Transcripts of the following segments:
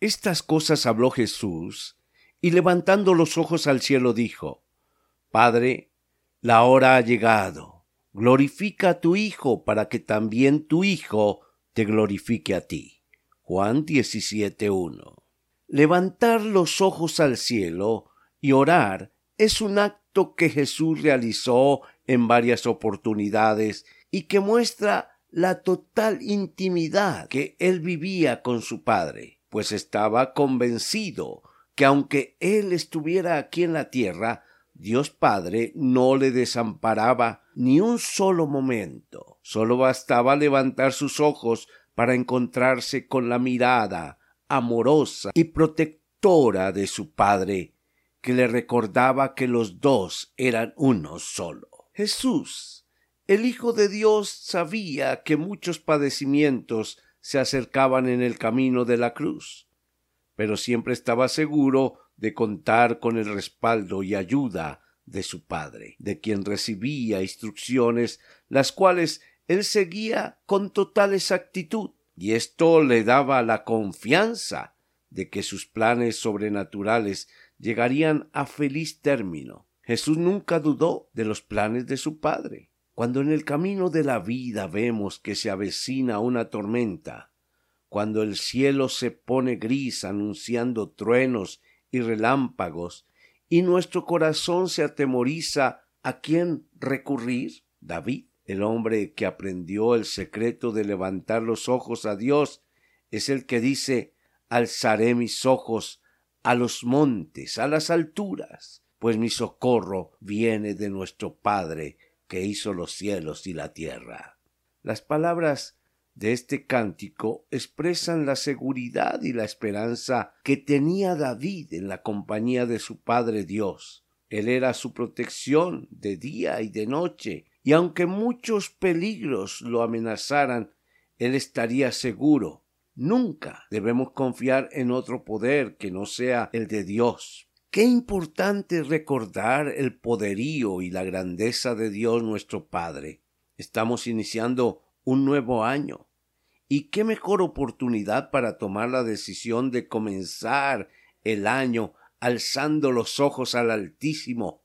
Estas cosas habló Jesús, y levantando los ojos al cielo dijo, Padre, la hora ha llegado, glorifica a tu Hijo para que también tu Hijo te glorifique a ti. Juan 17.1. Levantar los ojos al cielo y orar es un acto que Jesús realizó en varias oportunidades y que muestra la total intimidad que él vivía con su Padre pues estaba convencido que aunque él estuviera aquí en la tierra, Dios Padre no le desamparaba ni un solo momento. Solo bastaba levantar sus ojos para encontrarse con la mirada amorosa y protectora de su Padre, que le recordaba que los dos eran uno solo. Jesús, el Hijo de Dios, sabía que muchos padecimientos se acercaban en el camino de la cruz, pero siempre estaba seguro de contar con el respaldo y ayuda de su padre, de quien recibía instrucciones, las cuales él seguía con total exactitud, y esto le daba la confianza de que sus planes sobrenaturales llegarían a feliz término. Jesús nunca dudó de los planes de su Padre. Cuando en el camino de la vida vemos que se avecina una tormenta, cuando el cielo se pone gris anunciando truenos y relámpagos, y nuestro corazón se atemoriza a quién recurrir, David, el hombre que aprendió el secreto de levantar los ojos a Dios, es el que dice alzaré mis ojos a los montes, a las alturas, pues mi socorro viene de nuestro Padre que hizo los cielos y la tierra. Las palabras de este cántico expresan la seguridad y la esperanza que tenía David en la compañía de su Padre Dios. Él era su protección de día y de noche, y aunque muchos peligros lo amenazaran, él estaría seguro. Nunca debemos confiar en otro poder que no sea el de Dios. Qué importante recordar el poderío y la grandeza de Dios nuestro Padre. Estamos iniciando un nuevo año. Y qué mejor oportunidad para tomar la decisión de comenzar el año alzando los ojos al Altísimo,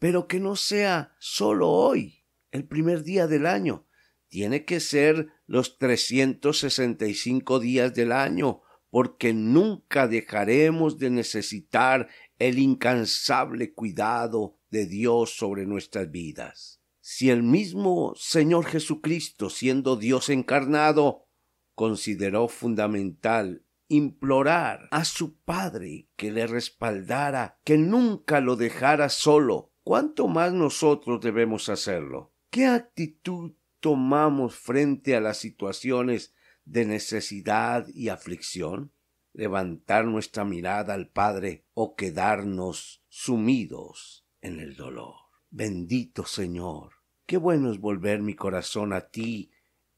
pero que no sea solo hoy, el primer día del año. Tiene que ser los 365 días del año, porque nunca dejaremos de necesitar el incansable cuidado de Dios sobre nuestras vidas. Si el mismo Señor Jesucristo, siendo Dios encarnado, consideró fundamental implorar a su Padre que le respaldara, que nunca lo dejara solo, ¿cuánto más nosotros debemos hacerlo? ¿Qué actitud tomamos frente a las situaciones de necesidad y aflicción? levantar nuestra mirada al Padre o quedarnos sumidos en el dolor. Bendito Señor, qué bueno es volver mi corazón a ti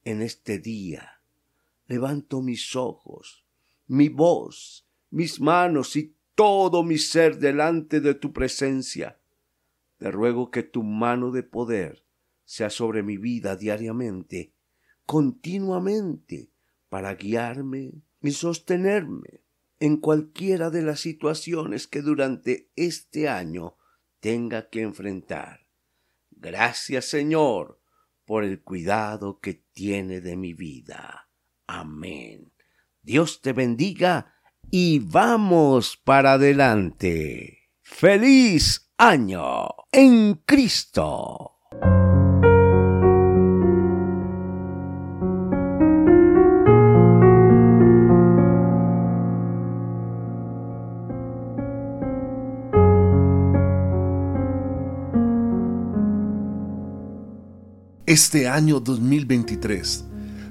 en este día. Levanto mis ojos, mi voz, mis manos y todo mi ser delante de tu presencia. Te ruego que tu mano de poder sea sobre mi vida diariamente, continuamente, para guiarme, y sostenerme en cualquiera de las situaciones que durante este año tenga que enfrentar. Gracias Señor por el cuidado que tiene de mi vida. Amén. Dios te bendiga y vamos para adelante. Feliz año en Cristo. Este año 2023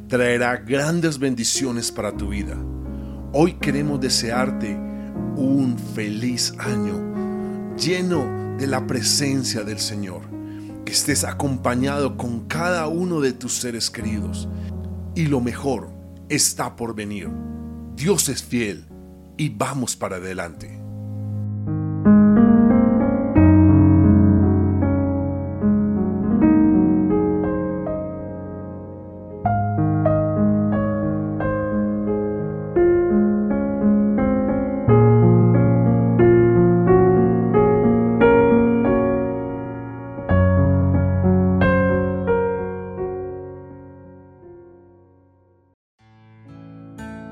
traerá grandes bendiciones para tu vida. Hoy queremos desearte un feliz año lleno de la presencia del Señor. Que estés acompañado con cada uno de tus seres queridos. Y lo mejor está por venir. Dios es fiel y vamos para adelante.